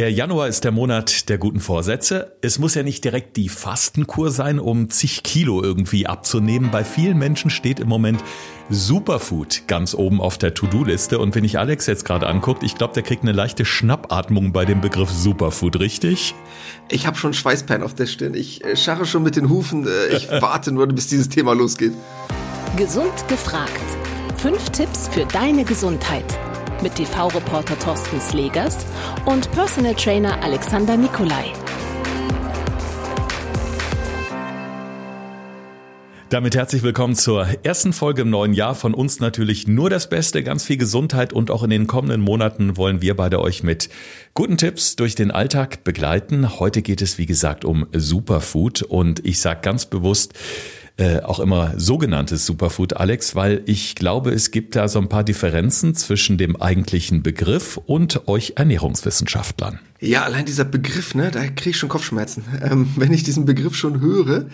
Der Januar ist der Monat der guten Vorsätze. Es muss ja nicht direkt die Fastenkur sein, um zig Kilo irgendwie abzunehmen. Bei vielen Menschen steht im Moment Superfood ganz oben auf der To-Do-Liste. Und wenn ich Alex jetzt gerade anguckt, ich glaube, der kriegt eine leichte Schnappatmung bei dem Begriff Superfood, richtig? Ich habe schon Schweißperlen auf der Stirn. Ich äh, scharre schon mit den Hufen. Äh, ich warte nur, bis dieses Thema losgeht. Gesund gefragt. Fünf Tipps für deine Gesundheit mit TV-Reporter Thorsten Slegers und Personal Trainer Alexander Nikolai. Damit herzlich willkommen zur ersten Folge im neuen Jahr. Von uns natürlich nur das Beste, ganz viel Gesundheit und auch in den kommenden Monaten wollen wir beide euch mit guten Tipps durch den Alltag begleiten. Heute geht es, wie gesagt, um Superfood und ich sage ganz bewusst, äh, auch immer sogenanntes Superfood, Alex, weil ich glaube, es gibt da so ein paar Differenzen zwischen dem eigentlichen Begriff und euch Ernährungswissenschaftlern. Ja, allein dieser Begriff, ne, da kriege ich schon Kopfschmerzen. Ähm, wenn ich diesen Begriff schon höre,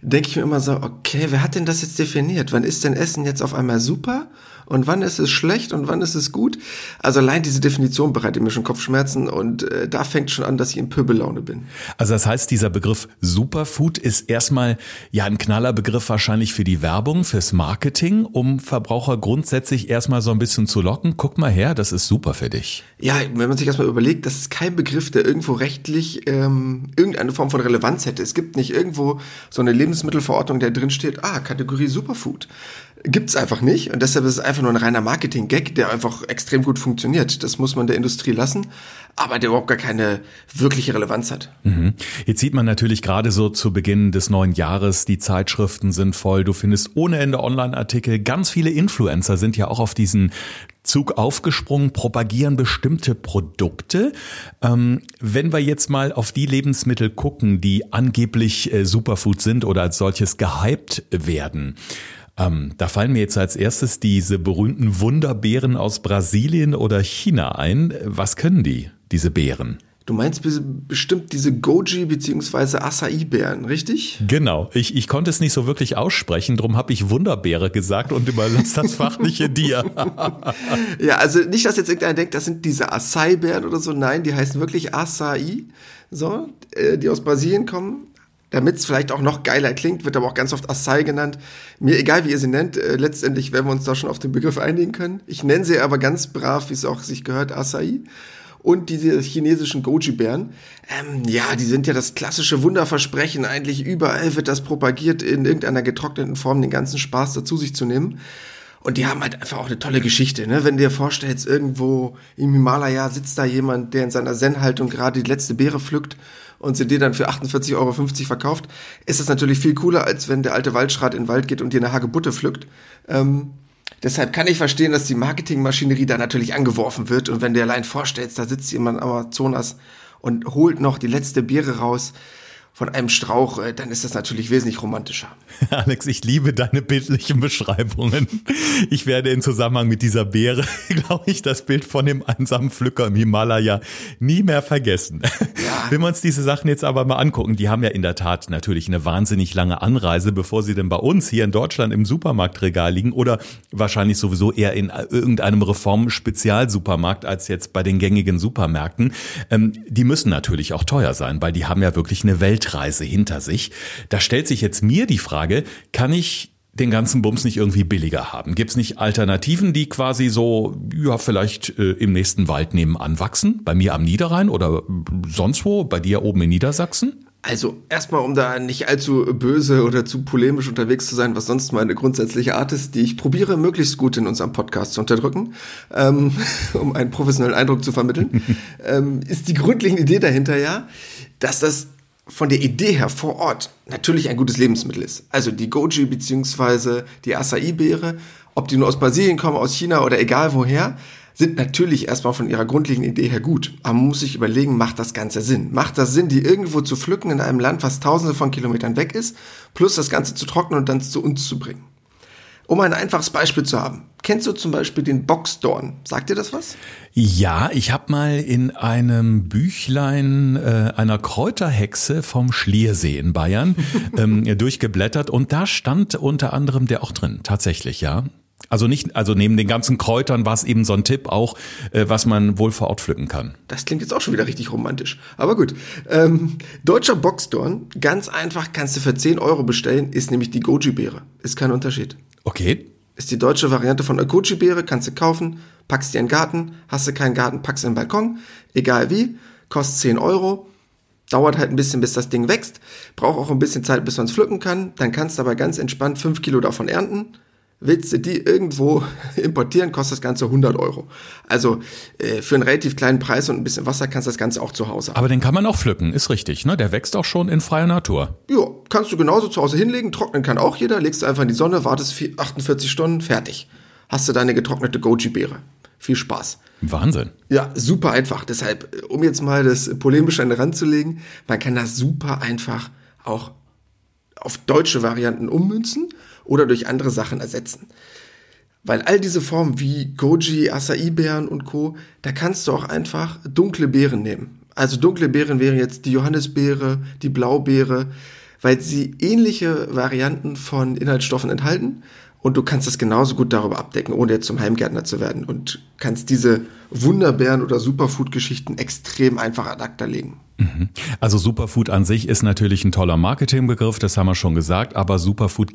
denke ich mir immer so, okay, wer hat denn das jetzt definiert? Wann ist denn Essen jetzt auf einmal super und wann ist es schlecht und wann ist es gut? Also allein diese Definition bereitet mir schon Kopfschmerzen und äh, da fängt schon an, dass ich in Pöbellaune bin. Also das heißt, dieser Begriff Superfood ist erstmal ja ein knaller Begriff wahrscheinlich für die Werbung, fürs Marketing, um Verbraucher grundsätzlich erstmal so ein bisschen zu locken. Guck mal her, das ist super für dich. Ja, wenn man sich erstmal überlegt, das ist kein Begriff, der irgendwo rechtlich ähm, irgendeine Form von Relevanz hätte. Es gibt nicht irgendwo so eine Lebensmittelverordnung, der drin steht, ah, Kategorie Superfood. Gibt's einfach nicht und deshalb ist es einfach nur ein reiner Marketing-Gag, der einfach extrem gut funktioniert. Das muss man der Industrie lassen, aber der überhaupt gar keine wirkliche Relevanz hat. Mhm. Jetzt sieht man natürlich gerade so zu Beginn des neuen Jahres, die Zeitschriften sind voll, du findest ohne Ende Online-Artikel, ganz viele Influencer sind ja auch auf diesen Zug aufgesprungen, propagieren bestimmte Produkte. Ähm, wenn wir jetzt mal auf die Lebensmittel gucken, die angeblich äh, Superfood sind oder als solches gehypt werden, ähm, da fallen mir jetzt als erstes diese berühmten Wunderbeeren aus Brasilien oder China ein. Was können die, diese Beeren? Du meinst bestimmt diese Goji bzw. Acai-Beeren, richtig? Genau. Ich, ich konnte es nicht so wirklich aussprechen, darum habe ich Wunderbeere gesagt und überlasse das Fachliche dir. ja, also nicht, dass jetzt irgendeiner denkt, das sind diese Acai-Beeren oder so. Nein, die heißen wirklich Acai, so, äh, die aus Brasilien kommen damit es vielleicht auch noch geiler klingt, wird aber auch ganz oft Acai genannt. Mir egal, wie ihr sie nennt, äh, letztendlich werden wir uns da schon auf den Begriff einigen können. Ich nenne sie aber ganz brav, wie es auch sich gehört, Acai. Und diese chinesischen Goji-Bären, ähm, ja, die sind ja das klassische Wunderversprechen. Eigentlich überall wird das propagiert, in irgendeiner getrockneten Form den ganzen Spaß dazu sich zu nehmen. Und die haben halt einfach auch eine tolle Geschichte, ne? Wenn du dir vorstellst, irgendwo im Himalaya sitzt da jemand, der in seiner Zen-Haltung gerade die letzte Beere pflückt und sie dir dann für 48,50 Euro verkauft, ist das natürlich viel cooler, als wenn der alte Waldschrat in den Wald geht und dir eine Hagebutte pflückt. Ähm, deshalb kann ich verstehen, dass die Marketingmaschinerie da natürlich angeworfen wird und wenn du dir allein vorstellst, da sitzt jemand am Amazonas und holt noch die letzte Beere raus, von einem Strauch, äh, dann ist das natürlich wesentlich romantischer. Alex, ich liebe deine bildlichen Beschreibungen. Ich werde in Zusammenhang mit dieser Beere, glaube ich, das Bild von dem einsamen Pflücker im Himalaya nie mehr vergessen. Ja. Wenn wir uns diese Sachen jetzt aber mal angucken, die haben ja in der Tat natürlich eine wahnsinnig lange Anreise, bevor sie denn bei uns hier in Deutschland im Supermarktregal liegen oder wahrscheinlich sowieso eher in irgendeinem Reform-Spezialsupermarkt als jetzt bei den gängigen Supermärkten. Ähm, die müssen natürlich auch teuer sein, weil die haben ja wirklich eine Welt Weltreise hinter sich. Da stellt sich jetzt mir die Frage, kann ich den ganzen Bums nicht irgendwie billiger haben? Gibt es nicht Alternativen, die quasi so, ja, vielleicht äh, im nächsten Wald nebenan wachsen? Bei mir am Niederrhein oder sonst wo? Bei dir oben in Niedersachsen? Also erstmal, um da nicht allzu böse oder zu polemisch unterwegs zu sein, was sonst meine grundsätzliche Art ist, die ich probiere möglichst gut in unserem Podcast zu unterdrücken, ähm, um einen professionellen Eindruck zu vermitteln, ähm, ist die grundlegende Idee dahinter ja, dass das von der Idee her vor Ort natürlich ein gutes Lebensmittel ist. Also die Goji beziehungsweise die Acai-Beere, ob die nur aus Brasilien kommen, aus China oder egal woher, sind natürlich erstmal von ihrer grundlegenden Idee her gut. Aber man muss sich überlegen, macht das Ganze Sinn? Macht das Sinn, die irgendwo zu pflücken in einem Land, was tausende von Kilometern weg ist, plus das Ganze zu trocknen und dann zu uns zu bringen? Um ein einfaches Beispiel zu haben. Kennst du zum Beispiel den Boxdorn? Sagt dir das was? Ja, ich habe mal in einem Büchlein äh, einer Kräuterhexe vom Schliersee in Bayern ähm, durchgeblättert und da stand unter anderem der auch drin, tatsächlich, ja. Also nicht, also neben den ganzen Kräutern war es eben so ein Tipp auch, äh, was man wohl vor Ort pflücken kann. Das klingt jetzt auch schon wieder richtig romantisch. Aber gut. Ähm, deutscher Boxdorn, ganz einfach, kannst du für 10 Euro bestellen, ist nämlich die Goji-Beere. Ist kein Unterschied. Okay. Ist die deutsche Variante von der Goji-Beere, kannst du kaufen, packst dir in den Garten, hast du keinen Garten, packst in den Balkon, egal wie, kostet 10 Euro. Dauert halt ein bisschen, bis das Ding wächst. Braucht auch ein bisschen Zeit, bis man es pflücken kann. Dann kannst du aber ganz entspannt 5 Kilo davon ernten Willst du die irgendwo importieren, kostet das Ganze 100 Euro. Also äh, für einen relativ kleinen Preis und ein bisschen Wasser kannst du das Ganze auch zu Hause haben. Aber den kann man auch pflücken, ist richtig, ne? Der wächst auch schon in freier Natur. Ja, kannst du genauso zu Hause hinlegen, trocknen kann auch jeder, legst du einfach in die Sonne, wartest 48 Stunden, fertig. Hast du deine getrocknete Goji-Beere. Viel Spaß. Wahnsinn. Ja, super einfach. Deshalb, um jetzt mal das polemische an den Rand zu legen, man kann das super einfach auch auf deutsche Varianten ummünzen oder durch andere Sachen ersetzen. Weil all diese Formen wie Goji, Acai-Beeren und Co., da kannst du auch einfach dunkle Beeren nehmen. Also dunkle Beeren wären jetzt die Johannisbeere, die Blaubeere, weil sie ähnliche Varianten von Inhaltsstoffen enthalten und du kannst das genauso gut darüber abdecken, ohne jetzt zum Heimgärtner zu werden und kannst diese Wunderbeeren oder Superfood-Geschichten extrem einfach ad acta legen. Mhm. Also Superfood an sich ist natürlich ein toller Marketingbegriff, das haben wir schon gesagt, aber Superfood,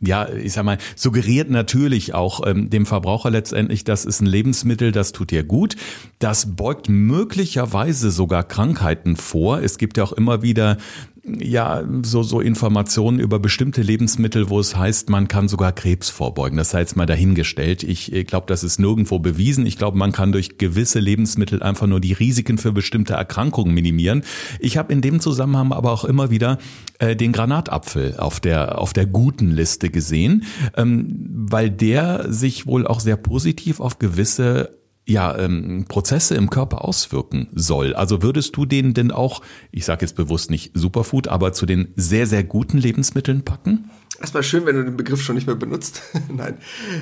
ja, ich sag mal, suggeriert natürlich auch ähm, dem Verbraucher letztendlich, das ist ein Lebensmittel, das tut dir gut. Das beugt möglicherweise sogar Krankheiten vor. Es gibt ja auch immer wieder ja, so, so Informationen über bestimmte Lebensmittel, wo es heißt, man kann sogar Krebs vorbeugen. Das sei jetzt mal dahingestellt. Ich glaube, das ist nirgendwo bewiesen. Ich glaube, man kann durch gewisse Lebensmittel einfach nur die Risiken für bestimmte Erkrankungen minimieren. Ich habe in dem Zusammenhang aber auch immer wieder äh, den Granatapfel auf der, auf der guten Liste gesehen, ähm, weil der sich wohl auch sehr positiv auf gewisse ja, ähm, Prozesse im Körper auswirken soll. Also würdest du den denn auch, ich sage jetzt bewusst nicht Superfood, aber zu den sehr, sehr guten Lebensmitteln packen? Erstmal schön, wenn du den Begriff schon nicht mehr benutzt. Nein,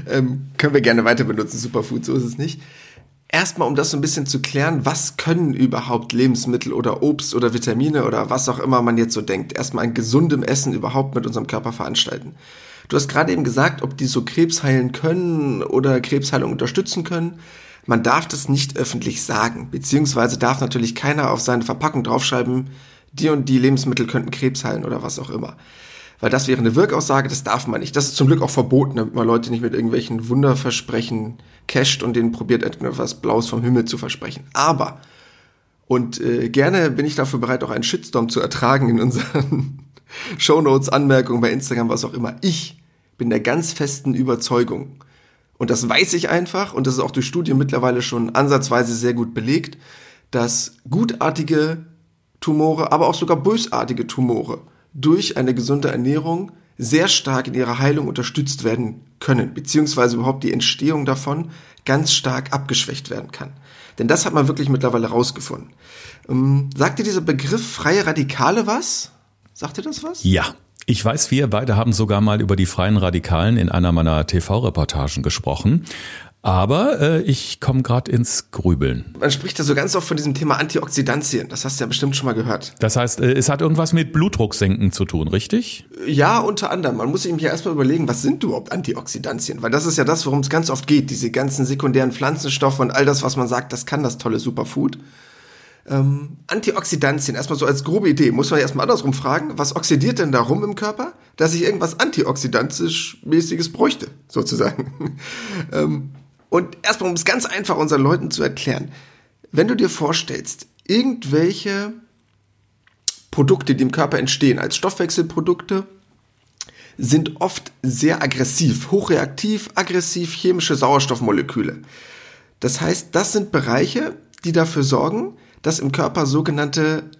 ähm, können wir gerne weiter benutzen, Superfood, so ist es nicht. Erstmal, um das so ein bisschen zu klären, was können überhaupt Lebensmittel oder Obst oder Vitamine oder was auch immer man jetzt so denkt, erstmal an gesundem Essen überhaupt mit unserem Körper veranstalten. Du hast gerade eben gesagt, ob die so Krebs heilen können oder Krebsheilung unterstützen können. Man darf das nicht öffentlich sagen, beziehungsweise darf natürlich keiner auf seine Verpackung draufschreiben, die und die Lebensmittel könnten Krebs heilen oder was auch immer. Weil das wäre eine Wirkaussage, das darf man nicht. Das ist zum Glück auch verboten, damit man Leute nicht mit irgendwelchen Wunderversprechen casht und denen probiert, etwas Blaues vom Himmel zu versprechen. Aber, und äh, gerne bin ich dafür bereit, auch einen Shitstorm zu ertragen in unseren Shownotes, Anmerkungen bei Instagram, was auch immer. Ich bin der ganz festen Überzeugung, und das weiß ich einfach, und das ist auch durch Studien mittlerweile schon ansatzweise sehr gut belegt, dass gutartige Tumore, aber auch sogar bösartige Tumore durch eine gesunde Ernährung sehr stark in ihrer Heilung unterstützt werden können, beziehungsweise überhaupt die Entstehung davon ganz stark abgeschwächt werden kann. Denn das hat man wirklich mittlerweile rausgefunden. Ähm, sagt dir dieser Begriff freie Radikale was? Sagt dir das was? Ja, ich weiß, wir beide haben sogar mal über die freien Radikalen in einer meiner TV-Reportagen gesprochen. Aber äh, ich komme gerade ins Grübeln. Man spricht ja so ganz oft von diesem Thema Antioxidantien. Das hast du ja bestimmt schon mal gehört. Das heißt, äh, es hat irgendwas mit Blutdrucksenken zu tun, richtig? Ja, unter anderem. Man muss sich ja erstmal überlegen, was sind überhaupt Antioxidantien? Weil das ist ja das, worum es ganz oft geht. Diese ganzen sekundären Pflanzenstoffe und all das, was man sagt, das kann das tolle Superfood. Ähm, Antioxidantien, erstmal so als grobe Idee, muss man erstmal andersrum fragen, was oxidiert denn da rum im Körper, dass ich irgendwas antioxidantisch-mäßiges bräuchte, sozusagen. ähm, und erstmal, um es ganz einfach unseren Leuten zu erklären, wenn du dir vorstellst, irgendwelche Produkte, die im Körper entstehen, als Stoffwechselprodukte, sind oft sehr aggressiv, hochreaktiv, aggressiv chemische Sauerstoffmoleküle. Das heißt, das sind Bereiche, die dafür sorgen, dass im Körper sogenannte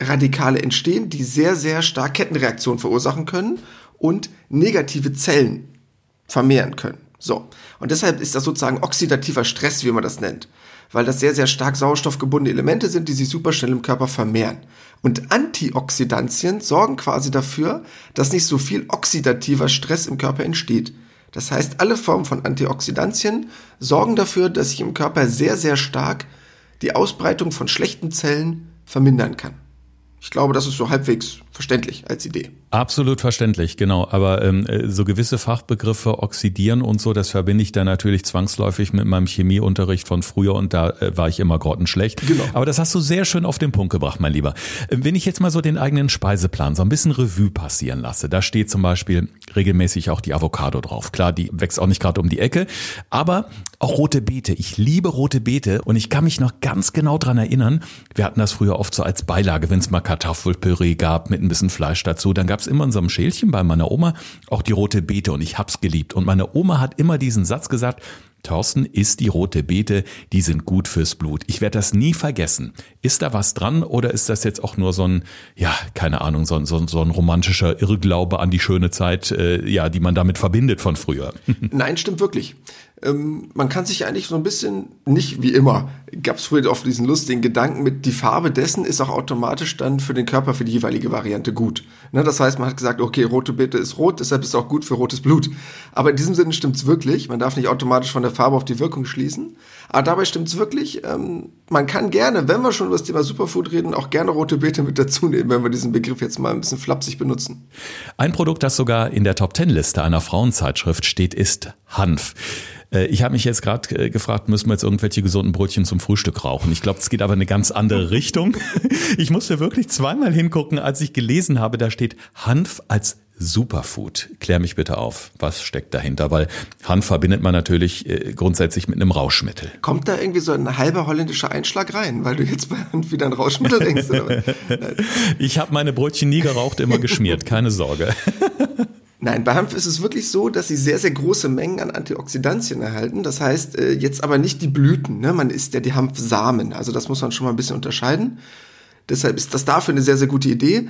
Radikale entstehen, die sehr, sehr stark Kettenreaktionen verursachen können und negative Zellen vermehren können. So. Und deshalb ist das sozusagen oxidativer Stress, wie man das nennt. Weil das sehr, sehr stark sauerstoffgebundene Elemente sind, die sich super schnell im Körper vermehren. Und Antioxidantien sorgen quasi dafür, dass nicht so viel oxidativer Stress im Körper entsteht. Das heißt, alle Formen von Antioxidantien sorgen dafür, dass sich im Körper sehr, sehr stark die Ausbreitung von schlechten Zellen vermindern kann. Ich glaube, das ist so halbwegs verständlich als Idee. Absolut verständlich, genau. Aber ähm, äh, so gewisse Fachbegriffe oxidieren und so, das verbinde ich dann natürlich zwangsläufig mit meinem Chemieunterricht von früher und da äh, war ich immer grottenschlecht. Genau. Aber das hast du sehr schön auf den Punkt gebracht, mein Lieber. Äh, wenn ich jetzt mal so den eigenen Speiseplan so ein bisschen Revue passieren lasse, da steht zum Beispiel regelmäßig auch die Avocado drauf. Klar, die wächst auch nicht gerade um die Ecke, aber auch rote Beete. Ich liebe rote Beete und ich kann mich noch ganz genau dran erinnern, wir hatten das früher oft so als Beilage, wenn es mal Kartoffelpüree gab mit ein bisschen Fleisch dazu, dann gab es immer in so einem Schälchen bei meiner Oma auch die rote Beete und ich hab's geliebt. Und meine Oma hat immer diesen Satz gesagt, Thorsten, isst die rote Beete, die sind gut fürs Blut. Ich werde das nie vergessen. Ist da was dran oder ist das jetzt auch nur so ein, ja, keine Ahnung, so ein, so ein, so ein romantischer Irrglaube an die schöne Zeit, äh, ja, die man damit verbindet von früher? Nein, stimmt wirklich ähm, man kann sich eigentlich so ein bisschen, nicht wie immer, gab es früher oft diesen lustigen Gedanken mit, die Farbe dessen ist auch automatisch dann für den Körper, für die jeweilige Variante gut. Ne, das heißt, man hat gesagt, okay, rote Beete ist rot, deshalb ist es auch gut für rotes Blut. Aber in diesem Sinne stimmt es wirklich, man darf nicht automatisch von der Farbe auf die Wirkung schließen. Aber dabei stimmt es wirklich, ähm, man kann gerne, wenn wir schon über das Thema Superfood reden, auch gerne rote Beete mit dazu nehmen, wenn wir diesen Begriff jetzt mal ein bisschen flapsig benutzen. Ein Produkt, das sogar in der Top-Ten-Liste einer Frauenzeitschrift steht, ist Hanf. Äh, ich habe mich jetzt gerade äh, gefragt, müssen wir jetzt irgendwelche gesunden Brötchen zum Frühstück rauchen? Ich glaube, es geht aber eine ganz andere Richtung. Ich musste wirklich zweimal hingucken, als ich gelesen habe, da steht Hanf als Superfood. Klär mich bitte auf, was steckt dahinter? Weil Hanf verbindet man natürlich äh, grundsätzlich mit einem Rauschmittel. Kommt da irgendwie so ein halber holländischer Einschlag rein, weil du jetzt bei Hanf wieder ein Rauschmittel denkst? ich habe meine Brötchen nie geraucht, immer geschmiert, keine Sorge. Nein, bei Hanf ist es wirklich so, dass sie sehr, sehr große Mengen an Antioxidantien erhalten. Das heißt, äh, jetzt aber nicht die Blüten. Ne? Man isst ja die Hanfsamen. Also das muss man schon mal ein bisschen unterscheiden. Deshalb ist das dafür eine sehr, sehr gute Idee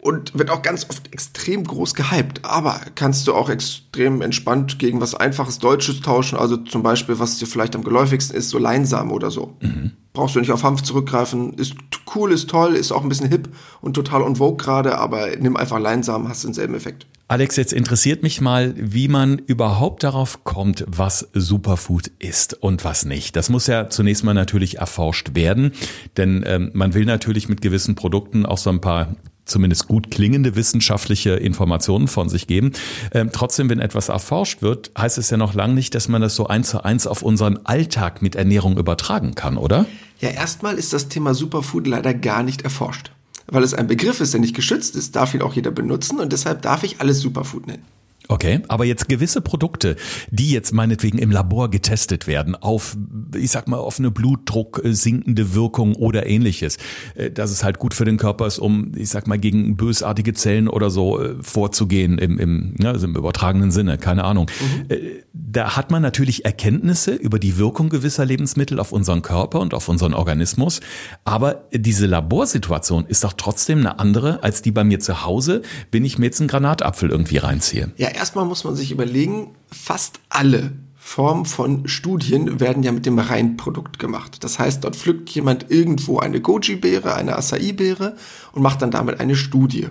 und wird auch ganz oft extrem groß gehypt. Aber kannst du auch extrem entspannt gegen was einfaches Deutsches tauschen, also zum Beispiel, was dir vielleicht am geläufigsten ist, so Leinsamen oder so. Mhm. Brauchst du nicht auf Hanf zurückgreifen. Ist cool, ist toll, ist auch ein bisschen hip und total on vogue gerade, aber nimm einfach Leinsamen, hast denselben Effekt. Alex, jetzt interessiert mich mal, wie man überhaupt darauf kommt, was Superfood ist und was nicht. Das muss ja zunächst mal natürlich erforscht werden, denn ähm, man will natürlich mit gewissen Produkten auch so ein paar zumindest gut klingende wissenschaftliche Informationen von sich geben. Ähm, trotzdem, wenn etwas erforscht wird, heißt es ja noch lange nicht, dass man das so eins zu eins auf unseren Alltag mit Ernährung übertragen kann, oder? Ja, erstmal ist das Thema Superfood leider gar nicht erforscht. Weil es ein Begriff ist, der nicht geschützt ist, darf ihn auch jeder benutzen und deshalb darf ich alles Superfood nennen. Okay, aber jetzt gewisse Produkte, die jetzt meinetwegen im Labor getestet werden auf, ich sag mal, auf eine Blutdruck sinkende Wirkung oder ähnliches, äh, dass es halt gut für den Körper ist, um, ich sag mal, gegen bösartige Zellen oder so äh, vorzugehen im, im, ja, also im übertragenen Sinne, keine Ahnung. Mhm. Äh, da hat man natürlich Erkenntnisse über die Wirkung gewisser Lebensmittel auf unseren Körper und auf unseren Organismus, aber diese Laborsituation ist doch trotzdem eine andere als die bei mir zu Hause, wenn ich mir jetzt einen Granatapfel irgendwie reinziehe. Ja, erstmal muss man sich überlegen, fast alle Formen von Studien werden ja mit dem Reinprodukt gemacht. Das heißt, dort pflückt jemand irgendwo eine Goji-Beere, eine Acai-Beere und macht dann damit eine Studie.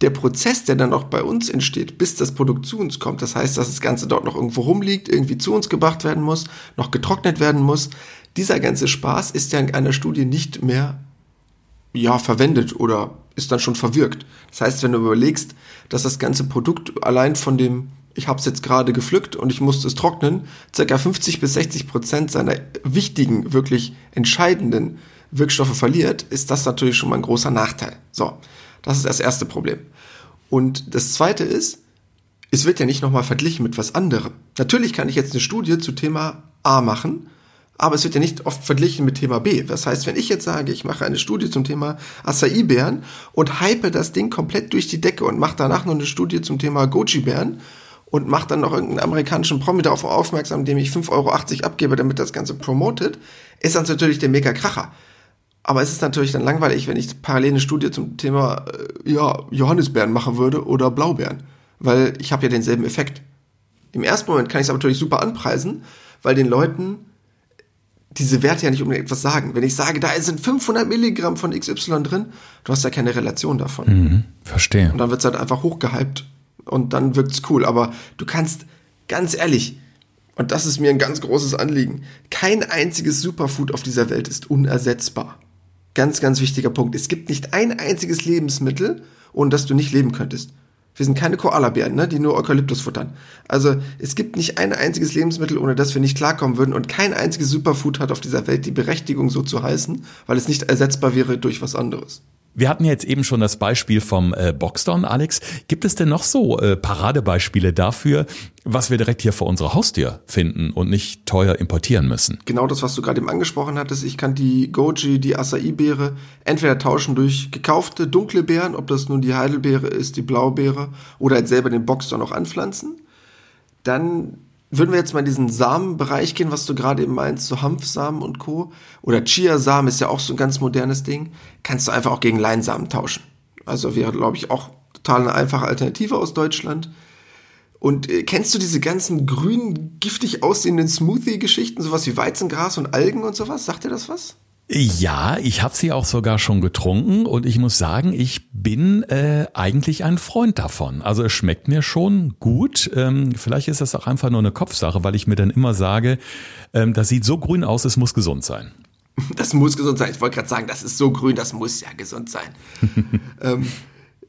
Der Prozess, der dann auch bei uns entsteht, bis das Produkt zu uns kommt, das heißt, dass das Ganze dort noch irgendwo rumliegt, irgendwie zu uns gebracht werden muss, noch getrocknet werden muss, dieser ganze Spaß ist ja in einer Studie nicht mehr ja, verwendet oder ist dann schon verwirkt. Das heißt, wenn du überlegst, dass das ganze Produkt allein von dem, ich habe es jetzt gerade gepflückt und ich musste es trocknen, circa 50 bis 60 Prozent seiner wichtigen, wirklich entscheidenden Wirkstoffe verliert, ist das natürlich schon mal ein großer Nachteil. So, das ist das erste Problem. Und das zweite ist, es wird ja nicht nochmal verglichen mit was anderem. Natürlich kann ich jetzt eine Studie zu Thema A machen aber es wird ja nicht oft verglichen mit Thema B. Das heißt, wenn ich jetzt sage, ich mache eine Studie zum Thema Acai-Bären und hype das Ding komplett durch die Decke und mache danach noch eine Studie zum Thema Goji-Bären und mache dann noch irgendeinen amerikanischen Promi darauf aufmerksam, dem ich 5,80 Euro abgebe, damit das Ganze promotet, ist das natürlich der Mega-Kracher. Aber es ist natürlich dann langweilig, wenn ich parallel eine Studie zum Thema äh, ja, Johannisbeeren machen würde oder Blaubeeren. Weil ich habe ja denselben Effekt. Im ersten Moment kann ich es aber natürlich super anpreisen, weil den Leuten diese Werte ja nicht unbedingt etwas sagen. Wenn ich sage, da sind 500 Milligramm von XY drin, du hast ja keine Relation davon. Mhm, verstehe. Und dann wird es halt einfach hochgehypt und dann wirkt es cool. Aber du kannst, ganz ehrlich, und das ist mir ein ganz großes Anliegen, kein einziges Superfood auf dieser Welt ist unersetzbar. Ganz, ganz wichtiger Punkt. Es gibt nicht ein einziges Lebensmittel, ohne das du nicht leben könntest. Wir sind keine Koalabären, ne, die nur Eukalyptus futtern. Also es gibt nicht ein einziges Lebensmittel, ohne das wir nicht klarkommen würden. Und kein einziges Superfood hat auf dieser Welt die Berechtigung, so zu heißen, weil es nicht ersetzbar wäre durch was anderes. Wir hatten jetzt eben schon das Beispiel vom äh, Boxdown, Alex. Gibt es denn noch so äh, Paradebeispiele dafür, was wir direkt hier vor unserer Haustür finden und nicht teuer importieren müssen? Genau das, was du gerade eben angesprochen hattest. Ich kann die Goji, die Acai-Beere entweder tauschen durch gekaufte dunkle Beeren, ob das nun die Heidelbeere ist, die Blaubeere oder halt selber den Boxdown auch anpflanzen. Dann würden wir jetzt mal in diesen Samenbereich gehen, was du gerade eben meinst, so Hanfsamen und Co. Oder Chiasamen ist ja auch so ein ganz modernes Ding. Kannst du einfach auch gegen Leinsamen tauschen. Also wäre, glaube ich, auch total eine einfache Alternative aus Deutschland. Und äh, kennst du diese ganzen grün, giftig aussehenden Smoothie-Geschichten, sowas wie Weizengras und Algen und sowas? Sagt dir das was? Ja, ich habe sie auch sogar schon getrunken und ich muss sagen, ich bin äh, eigentlich ein Freund davon. Also es schmeckt mir schon gut. Ähm, vielleicht ist das auch einfach nur eine Kopfsache, weil ich mir dann immer sage, ähm, das sieht so grün aus, es muss gesund sein. Das muss gesund sein. Ich wollte gerade sagen, das ist so grün, das muss ja gesund sein. ähm,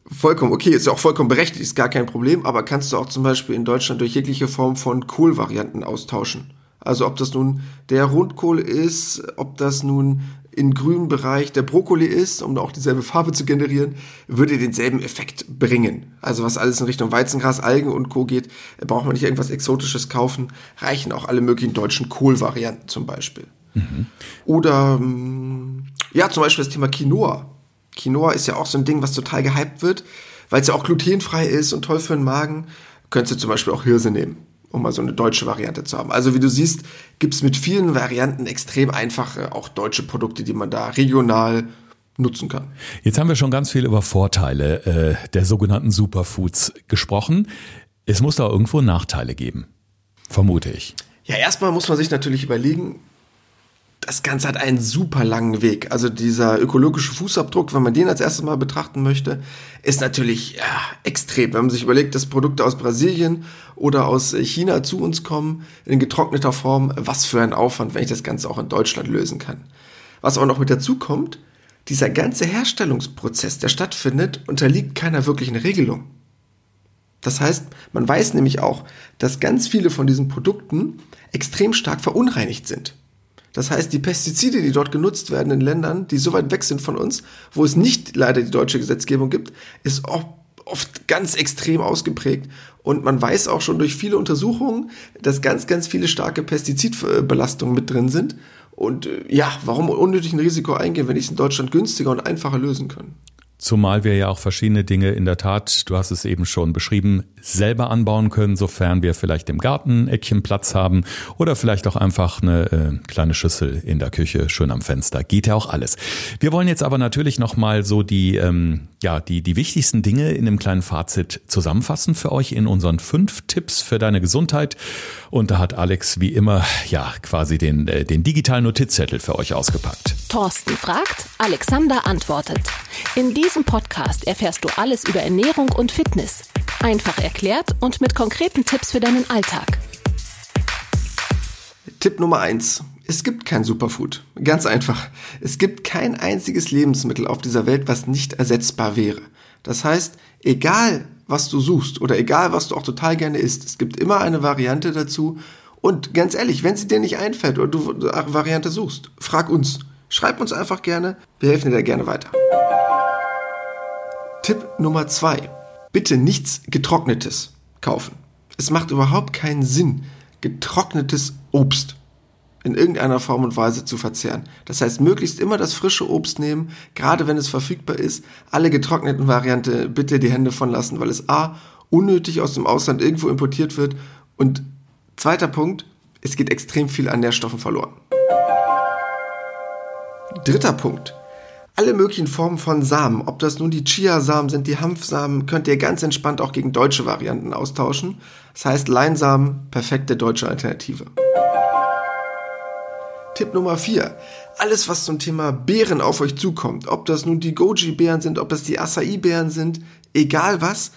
vollkommen okay, ist ja auch vollkommen berechtigt, ist gar kein Problem, aber kannst du auch zum Beispiel in Deutschland durch jegliche Form von Kohlvarianten austauschen. Also ob das nun der Rundkohl ist, ob das nun im grünen Bereich der Brokkoli ist, um auch dieselbe Farbe zu generieren, würde denselben Effekt bringen. Also was alles in Richtung Weizengras, Algen und Co. geht, braucht man nicht irgendwas Exotisches kaufen, reichen auch alle möglichen deutschen Kohlvarianten zum Beispiel. Mhm. Oder mm, ja, zum Beispiel das Thema Quinoa. Quinoa ist ja auch so ein Ding, was total gehypt wird, weil es ja auch glutenfrei ist und toll für den Magen. Könntest du zum Beispiel auch Hirse nehmen um mal so eine deutsche Variante zu haben. Also wie du siehst, gibt es mit vielen Varianten extrem einfache, auch deutsche Produkte, die man da regional nutzen kann. Jetzt haben wir schon ganz viel über Vorteile äh, der sogenannten Superfoods gesprochen. Es muss da irgendwo Nachteile geben, vermute ich. Ja, erstmal muss man sich natürlich überlegen, das Ganze hat einen super langen Weg. Also dieser ökologische Fußabdruck, wenn man den als erstes mal betrachten möchte, ist natürlich ja, extrem. Wenn man sich überlegt, dass Produkte aus Brasilien oder aus China zu uns kommen, in getrockneter Form, was für ein Aufwand, wenn ich das Ganze auch in Deutschland lösen kann. Was auch noch mit dazu kommt, dieser ganze Herstellungsprozess, der stattfindet, unterliegt keiner wirklichen Regelung. Das heißt, man weiß nämlich auch, dass ganz viele von diesen Produkten extrem stark verunreinigt sind. Das heißt, die Pestizide, die dort genutzt werden in Ländern, die so weit weg sind von uns, wo es nicht leider die deutsche Gesetzgebung gibt, ist oft ganz extrem ausgeprägt. Und man weiß auch schon durch viele Untersuchungen, dass ganz, ganz viele starke Pestizidbelastungen mit drin sind. Und äh, ja, warum unnötig ein Risiko eingehen, wenn ich es in Deutschland günstiger und einfacher lösen kann? Zumal wir ja auch verschiedene Dinge in der Tat, du hast es eben schon beschrieben, selber anbauen können, sofern wir vielleicht im Garten Eckchen Platz haben oder vielleicht auch einfach eine äh, kleine Schüssel in der Küche schön am Fenster. Geht ja auch alles. Wir wollen jetzt aber natürlich nochmal so die, ähm, ja, die, die wichtigsten Dinge in einem kleinen Fazit zusammenfassen für euch in unseren fünf Tipps für deine Gesundheit. Und da hat Alex wie immer, ja, quasi den, äh, den digitalen Notizzettel für euch ausgepackt. Thorsten fragt, Alexander antwortet. In diesem Podcast erfährst du alles über Ernährung und Fitness. Einfach erklärt und mit konkreten Tipps für deinen Alltag. Tipp Nummer eins: Es gibt kein Superfood. Ganz einfach. Es gibt kein einziges Lebensmittel auf dieser Welt, was nicht ersetzbar wäre. Das heißt, egal was du suchst oder egal was du auch total gerne isst, es gibt immer eine Variante dazu. Und ganz ehrlich, wenn sie dir nicht einfällt oder du eine Variante suchst, frag uns. Schreib uns einfach gerne. Wir helfen dir da gerne weiter. Tipp Nummer zwei. Bitte nichts Getrocknetes kaufen. Es macht überhaupt keinen Sinn, getrocknetes Obst in irgendeiner Form und Weise zu verzehren. Das heißt, möglichst immer das frische Obst nehmen, gerade wenn es verfügbar ist. Alle getrockneten Variante bitte die Hände von lassen, weil es A, unnötig aus dem Ausland irgendwo importiert wird und zweiter Punkt, es geht extrem viel an Nährstoffen verloren. Dritter Punkt. Alle möglichen Formen von Samen, ob das nun die Chia-Samen sind, die Hanfsamen, könnt ihr ganz entspannt auch gegen deutsche Varianten austauschen. Das heißt, Leinsamen, perfekte deutsche Alternative. Tipp Nummer 4. Alles, was zum Thema Beeren auf euch zukommt, ob das nun die Goji-Beeren sind, ob das die Acai-Beeren sind, egal was,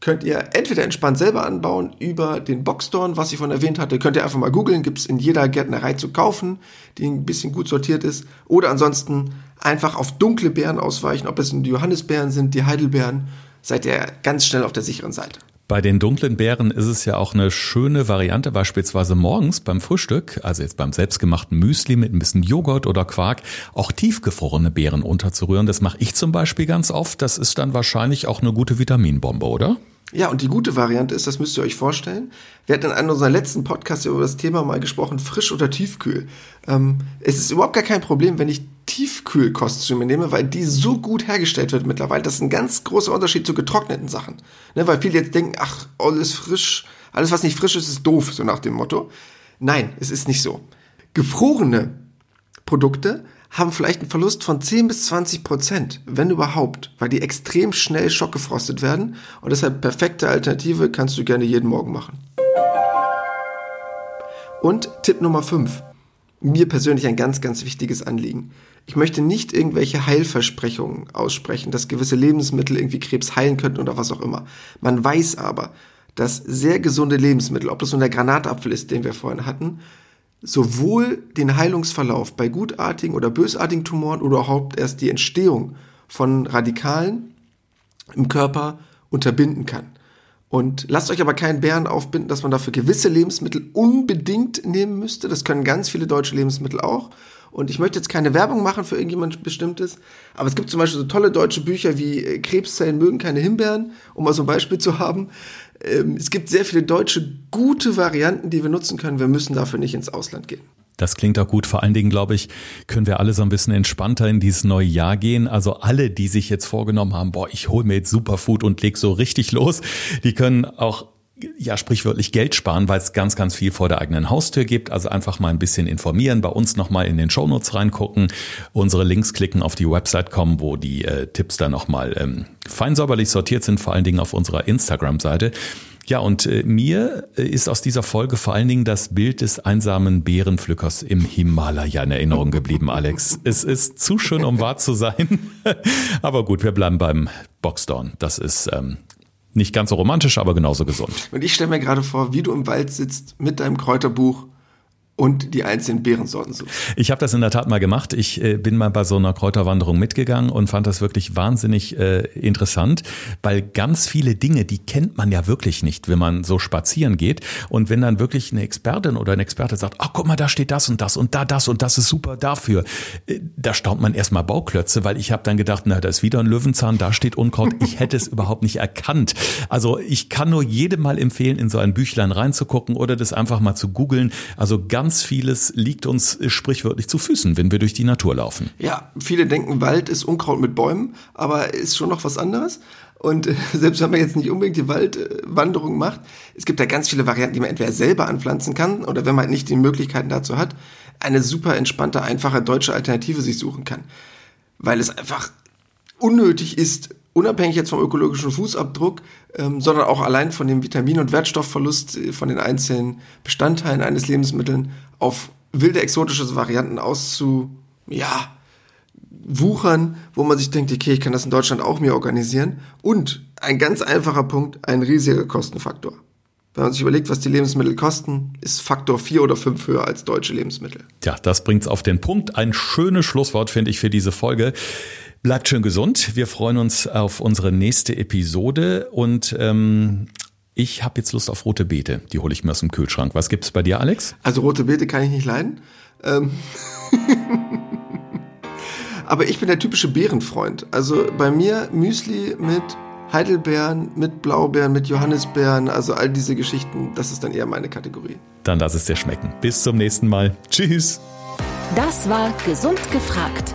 könnt ihr entweder entspannt selber anbauen über den Boxdorn, was ich von erwähnt hatte. Könnt ihr einfach mal googeln, gibt es in jeder Gärtnerei zu kaufen, die ein bisschen gut sortiert ist. Oder ansonsten einfach auf dunkle Beeren ausweichen, ob es die Johannisbeeren sind, die Heidelbeeren, seid ihr ganz schnell auf der sicheren Seite. Bei den dunklen Beeren ist es ja auch eine schöne Variante, beispielsweise morgens beim Frühstück, also jetzt beim selbstgemachten Müsli mit ein bisschen Joghurt oder Quark, auch tiefgefrorene Beeren unterzurühren. Das mache ich zum Beispiel ganz oft. Das ist dann wahrscheinlich auch eine gute Vitaminbombe, oder? Ja, und die gute Variante ist, das müsst ihr euch vorstellen. Wir hatten in einem unserer letzten Podcasts über das Thema mal gesprochen, frisch oder tiefkühl. Ähm, es ist überhaupt gar kein Problem, wenn ich Tiefkühlkostüme nehme, weil die so gut hergestellt wird mittlerweile. Das ist ein ganz großer Unterschied zu getrockneten Sachen. Ne, weil viele jetzt denken, ach, alles frisch, alles was nicht frisch ist, ist doof, so nach dem Motto. Nein, es ist nicht so. Gefrorene Produkte haben vielleicht einen Verlust von 10 bis 20 Prozent, wenn überhaupt, weil die extrem schnell schockgefrostet werden und deshalb perfekte Alternative kannst du gerne jeden Morgen machen. Und Tipp Nummer 5. Mir persönlich ein ganz, ganz wichtiges Anliegen. Ich möchte nicht irgendwelche Heilversprechungen aussprechen, dass gewisse Lebensmittel irgendwie Krebs heilen könnten oder was auch immer. Man weiß aber, dass sehr gesunde Lebensmittel, ob das nun der Granatapfel ist, den wir vorhin hatten, sowohl den Heilungsverlauf bei gutartigen oder bösartigen Tumoren oder überhaupt erst die Entstehung von Radikalen im Körper unterbinden kann. Und lasst euch aber keinen Bären aufbinden, dass man dafür gewisse Lebensmittel unbedingt nehmen müsste. Das können ganz viele deutsche Lebensmittel auch. Und ich möchte jetzt keine Werbung machen für irgendjemand Bestimmtes, aber es gibt zum Beispiel so tolle deutsche Bücher wie äh, Krebszellen mögen keine Himbeeren, um mal so ein Beispiel zu haben. Ähm, es gibt sehr viele deutsche gute Varianten, die wir nutzen können. Wir müssen dafür nicht ins Ausland gehen. Das klingt auch gut. Vor allen Dingen, glaube ich, können wir alle so ein bisschen entspannter in dieses neue Jahr gehen. Also alle, die sich jetzt vorgenommen haben, boah, ich hole mir jetzt Superfood und leg so richtig los, die können auch ja, sprichwörtlich Geld sparen, weil es ganz, ganz viel vor der eigenen Haustür gibt. Also einfach mal ein bisschen informieren, bei uns nochmal in den Shownotes reingucken, unsere Links klicken, auf die Website kommen, wo die äh, Tipps dann nochmal ähm, fein säuberlich sortiert sind, vor allen Dingen auf unserer Instagram-Seite. Ja, und äh, mir äh, ist aus dieser Folge vor allen Dingen das Bild des einsamen Bärenpflückers im Himalaya in Erinnerung geblieben, Alex. es ist zu schön, um wahr zu sein. aber gut, wir bleiben beim Boxdorn. Das ist ähm, nicht ganz so romantisch, aber genauso gesund. Und ich stelle mir gerade vor, wie du im Wald sitzt mit deinem Kräuterbuch und die einzelnen Beerensorten suchst. Ich habe das in der Tat mal gemacht. Ich äh, bin mal bei so einer Kräuterwanderung mitgegangen und fand das wirklich wahnsinnig äh, interessant, weil ganz viele Dinge, die kennt man ja wirklich nicht, wenn man so spazieren geht. Und wenn dann wirklich eine Expertin oder ein Experte sagt, ach guck mal, da steht das und das und da das und das ist super dafür, äh, da staunt man erstmal Bauklötze, weil ich habe dann gedacht, na, da ist wieder ein Löwenzahn, da steht Unkraut. Ich hätte es überhaupt nicht erkannt. Also ich kann nur jedem mal empfehlen, in so ein Büchlein reinzugucken oder das einfach mal zu googeln. Also ganz ganz vieles liegt uns sprichwörtlich zu Füßen, wenn wir durch die Natur laufen. Ja, viele denken, Wald ist Unkraut mit Bäumen, aber ist schon noch was anderes. Und äh, selbst wenn man jetzt nicht unbedingt die Waldwanderung macht, es gibt da ganz viele Varianten, die man entweder selber anpflanzen kann oder wenn man nicht die Möglichkeiten dazu hat, eine super entspannte, einfache deutsche Alternative sich suchen kann. Weil es einfach unnötig ist, unabhängig jetzt vom ökologischen Fußabdruck, ähm, sondern auch allein von dem Vitamin- und Wertstoffverlust äh, von den einzelnen Bestandteilen eines Lebensmittels auf wilde exotische Varianten auszu, ja, wuchern, wo man sich denkt, okay, ich kann das in Deutschland auch mir organisieren. Und ein ganz einfacher Punkt, ein riesiger Kostenfaktor. Wenn man sich überlegt, was die Lebensmittel kosten, ist Faktor 4 oder 5 höher als deutsche Lebensmittel. Ja, das bringt's auf den Punkt. Ein schönes Schlusswort, finde ich, für diese Folge. Bleibt schön gesund. Wir freuen uns auf unsere nächste Episode und ähm, ich habe jetzt Lust auf rote Beete. Die hole ich mir aus dem Kühlschrank. Was gibt's bei dir, Alex? Also rote Beete kann ich nicht leiden. Ähm Aber ich bin der typische Beerenfreund. Also bei mir Müsli mit Heidelbeeren, mit Blaubeeren, mit Johannisbeeren, also all diese Geschichten, das ist dann eher meine Kategorie. Dann lass es dir schmecken. Bis zum nächsten Mal. Tschüss. Das war Gesund gefragt